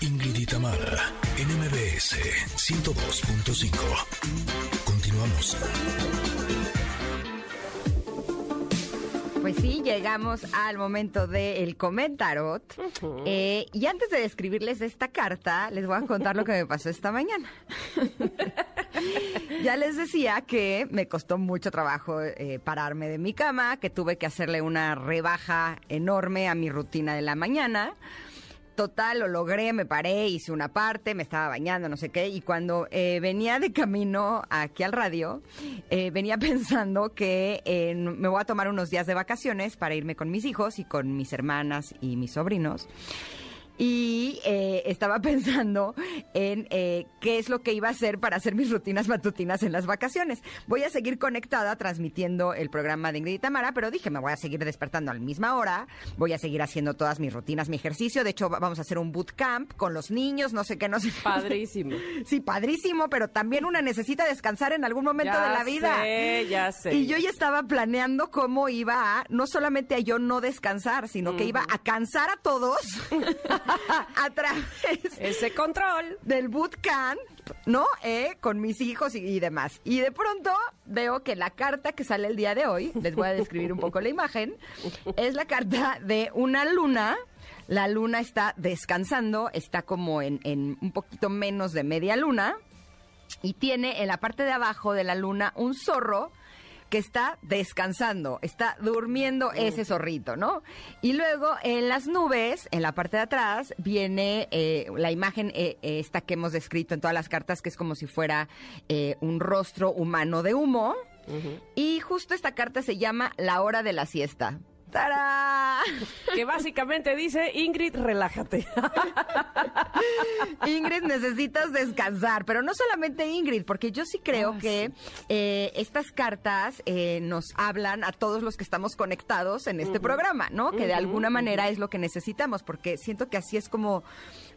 Ingrid y Tamara, NMBS 102.5. Continuamos. Pues sí, llegamos al momento del comentarot. Eh, y antes de describirles esta carta, les voy a contar lo que me pasó esta mañana. ya les decía que me costó mucho trabajo eh, pararme de mi cama, que tuve que hacerle una rebaja enorme a mi rutina de la mañana. Total, lo logré, me paré, hice una parte, me estaba bañando, no sé qué, y cuando eh, venía de camino aquí al radio, eh, venía pensando que me voy a tomar unos días de vacaciones para irme con mis hijos y con mis hermanas y mis sobrinos y eh, estaba pensando en eh, qué es lo que iba a hacer para hacer mis rutinas matutinas en las vacaciones. Voy a seguir conectada transmitiendo el programa de Ingrid y Tamara, pero dije, me voy a seguir despertando a la misma hora, voy a seguir haciendo todas mis rutinas, mi ejercicio. De hecho, vamos a hacer un bootcamp con los niños, no sé qué, no sé. Padrísimo. sí, padrísimo, pero también una necesita descansar en algún momento de la vida. Sé, ya sé. Y yo ya estaba planeando cómo iba a, no solamente a yo no descansar, sino que iba a cansar a todos. a través ese control del bootcamp, ¿no? Eh, con mis hijos y, y, demás. Y de pronto veo que la carta que sale el día de hoy, les voy a describir un poco la imagen, es la carta de una luna. La luna está descansando, está como en, en un poquito menos de media luna y tiene en la parte de abajo de la luna un zorro que está descansando, está durmiendo ese zorrito, ¿no? Y luego en las nubes, en la parte de atrás, viene eh, la imagen eh, esta que hemos descrito en todas las cartas, que es como si fuera eh, un rostro humano de humo. Uh -huh. Y justo esta carta se llama La hora de la siesta. ¡Tarán! Que básicamente dice, Ingrid, relájate. Ingrid, necesitas descansar, pero no solamente Ingrid, porque yo sí creo oh, que sí. Eh, estas cartas eh, nos hablan a todos los que estamos conectados en este uh -huh. programa, ¿no? Que de uh -huh, alguna manera es lo que necesitamos, porque siento que así es como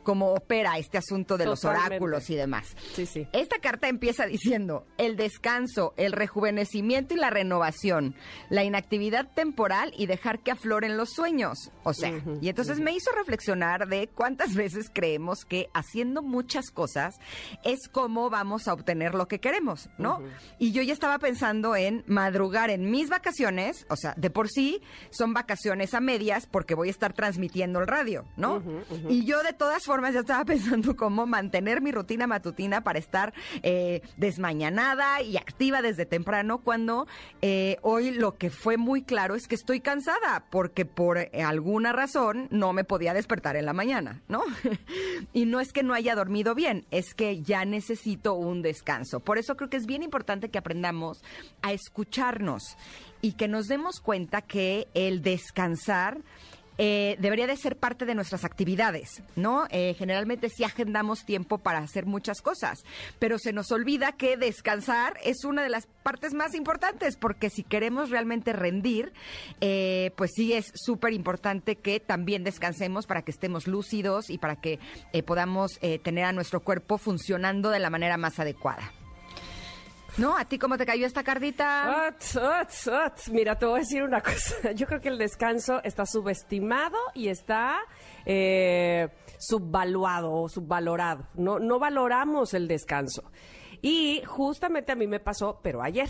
cómo opera este asunto de Totalmente. los oráculos y demás. Sí, sí. Esta carta empieza diciendo el descanso, el rejuvenecimiento y la renovación, la inactividad temporal y dejar que afloren los sueños. O sea, uh -huh, y entonces uh -huh. me hizo reflexionar de cuántas veces creemos que haciendo muchas cosas es como vamos a obtener lo que queremos, ¿no? Uh -huh. Y yo ya estaba pensando en madrugar en mis vacaciones, o sea, de por sí son vacaciones a medias porque voy a estar transmitiendo el radio, ¿no? Y yo de todas formas ya estaba pensando cómo mantener mi rutina matutina para estar eh, desmañanada y activa desde temprano cuando eh, hoy lo que fue muy claro es que estoy cansada porque por eh, alguna razón no me podía despertar en la mañana, ¿no? y no es que no haya dormido bien, es que ya necesito un descanso. Por eso creo que es bien importante que aprendamos a escucharnos y que nos demos cuenta que el descansar eh, debería de ser parte de nuestras actividades, ¿no? Eh, generalmente sí agendamos tiempo para hacer muchas cosas, pero se nos olvida que descansar es una de las partes más importantes, porque si queremos realmente rendir, eh, pues sí es súper importante que también descansemos para que estemos lúcidos y para que eh, podamos eh, tener a nuestro cuerpo funcionando de la manera más adecuada. ¿No? ¿A ti cómo te cayó esta cardita? Mira, te voy a decir una cosa. Yo creo que el descanso está subestimado y está eh, subvaluado o subvalorado. No, no valoramos el descanso. Y justamente a mí me pasó, pero ayer.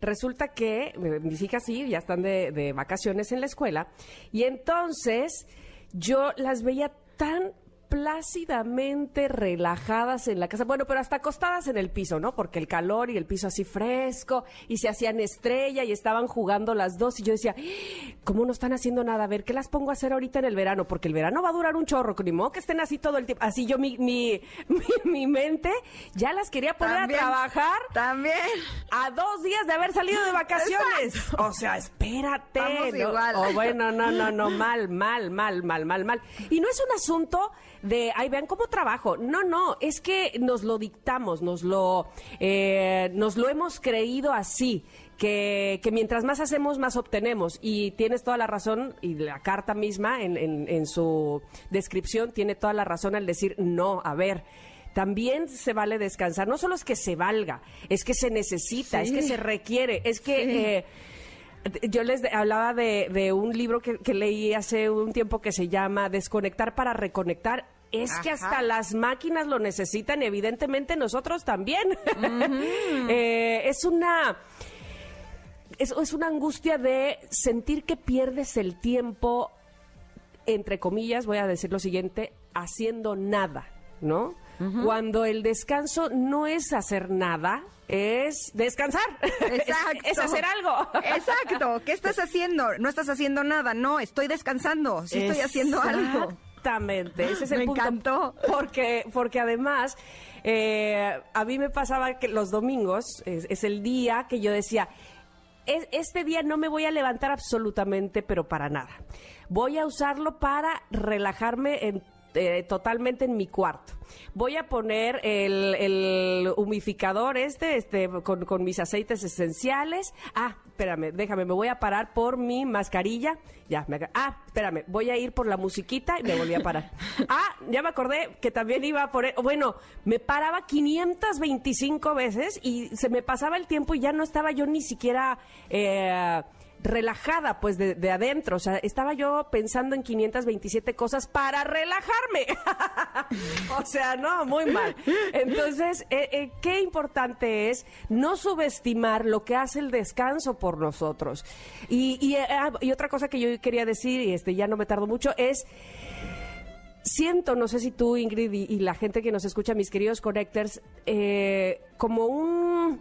Resulta que mis hijas sí, ya están de vacaciones en la escuela. Y entonces yo las veía tan plácidamente relajadas en la casa, bueno, pero hasta acostadas en el piso, ¿no? Porque el calor y el piso así fresco, y se hacían estrella y estaban jugando las dos, y yo decía, ¿cómo no están haciendo nada? A ver, ¿qué las pongo a hacer ahorita en el verano? Porque el verano va a durar un chorro, ni modo que estén así todo el tiempo. Así yo, mi, mi, mi, mi mente, ya las quería poner ¿También? a trabajar. También. A dos días de haber salido de vacaciones. Exacto. O sea, espérate. ¿no? igual. O bueno, no, no, no, mal, mal, mal, mal, mal, mal. Y no es un asunto de, ay, vean cómo trabajo. No, no, es que nos lo dictamos, nos lo, eh, nos lo hemos creído así. Que, que, mientras más hacemos, más obtenemos. Y tienes toda la razón, y la carta misma en, en, en su descripción tiene toda la razón al decir, no, a ver, también se vale descansar. No solo es que se valga, es que se necesita, sí. es que se requiere, es que... Sí. Eh, Yo les de- hablaba de, de un libro que, que leí hace un tiempo que se llama Desconectar para reconectar. Es que hasta las máquinas lo necesitan, y evidentemente nosotros también. Eh, es una es, es una angustia de sentir que pierdes el tiempo, entre comillas, voy a decir lo siguiente, haciendo nada, ¿no? Cuando el descanso no es hacer nada, es descansar. Es- Exacto. Es, hacer algo. Exacto. ¿Qué estás haciendo? No estás haciendo nada. No, estoy descansando. Sí estoy haciendo algo. Exactamente, ese es el Me punto. encantó. Porque, porque además, eh, a mí me pasaba que los domingos es, es el día que yo decía, "Es- este día no me voy a levantar absolutamente, pero para nada. Voy a usarlo para relajarme en- eh, totalmente en mi cuarto. Voy a poner el, el humificador este, este con, con mis aceites esenciales. Ah, espérame, déjame, me voy a parar por mi mascarilla. Ya, me, ah, espérame, voy a ir por la musiquita y me volví a parar. Ah, ya me acordé que también iba a poner, bueno, me paraba 525 veces y se me pasaba el tiempo y ya no estaba yo ni siquiera... eh, relajada pues de, de adentro, o sea, estaba yo pensando en 527 cosas para relajarme. o sea, no, muy mal. Entonces, eh, eh, qué importante es no subestimar lo que hace el descanso por nosotros. Y, y, eh, ah, y otra cosa que yo quería decir, y este ya no me tardo mucho, es siento, no sé si tú, Ingrid, y, la gente que nos escucha, mis queridos connectors, como un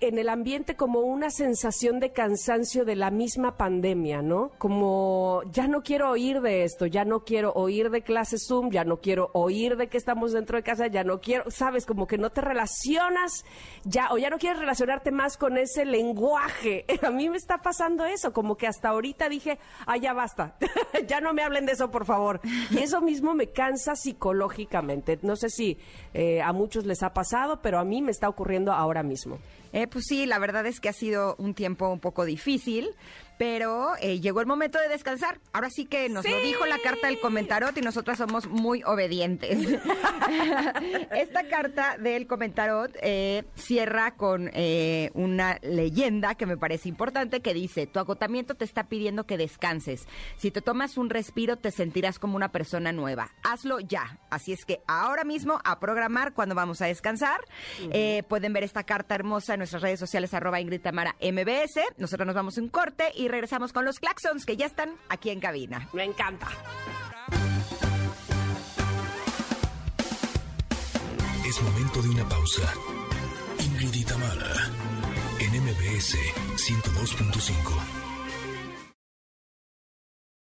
en el ambiente como una sensación de cansancio de la misma pandemia, ¿no? Como ya no quiero oír de esto, ya no quiero oír de clases Zoom, ya no quiero oír de que estamos dentro de casa, ya no quiero, sabes, como que no te relacionas ya o ya no quieres relacionarte más con ese lenguaje. A mí me está pasando eso, como que hasta ahorita dije, ah, ya basta, ya no me hablen de eso, por favor. Y eso mismo me cansa psicológicamente. No sé si eh, a muchos les ha pasado, pero a mí me está ocurriendo ahora mismo. Eh, pues sí, la verdad es que ha sido un tiempo un poco difícil, pero eh, llegó el momento de descansar. Ahora sí que nos lo dijo la carta del comentarot y nosotras somos muy obedientes. Esta carta del comentarot eh, cierra con eh, una leyenda que me parece importante que dice, tu agotamiento te está pidiendo que descanses. Si te tomas un respiro te sentirás como una persona nueva. Hazlo ya. Así es que ahora mismo a programar cuando vamos a descansar. Eh, pueden ver esta carta hermosa en nuestras redes sociales arroba Ingrid Tamara MBS. Nosotros nos vamos a un corte y regresamos con los claxons que ya están aquí en cabina. Me encanta. Es momento de una pausa. Ingrid y Tamara, en MBS 102.5.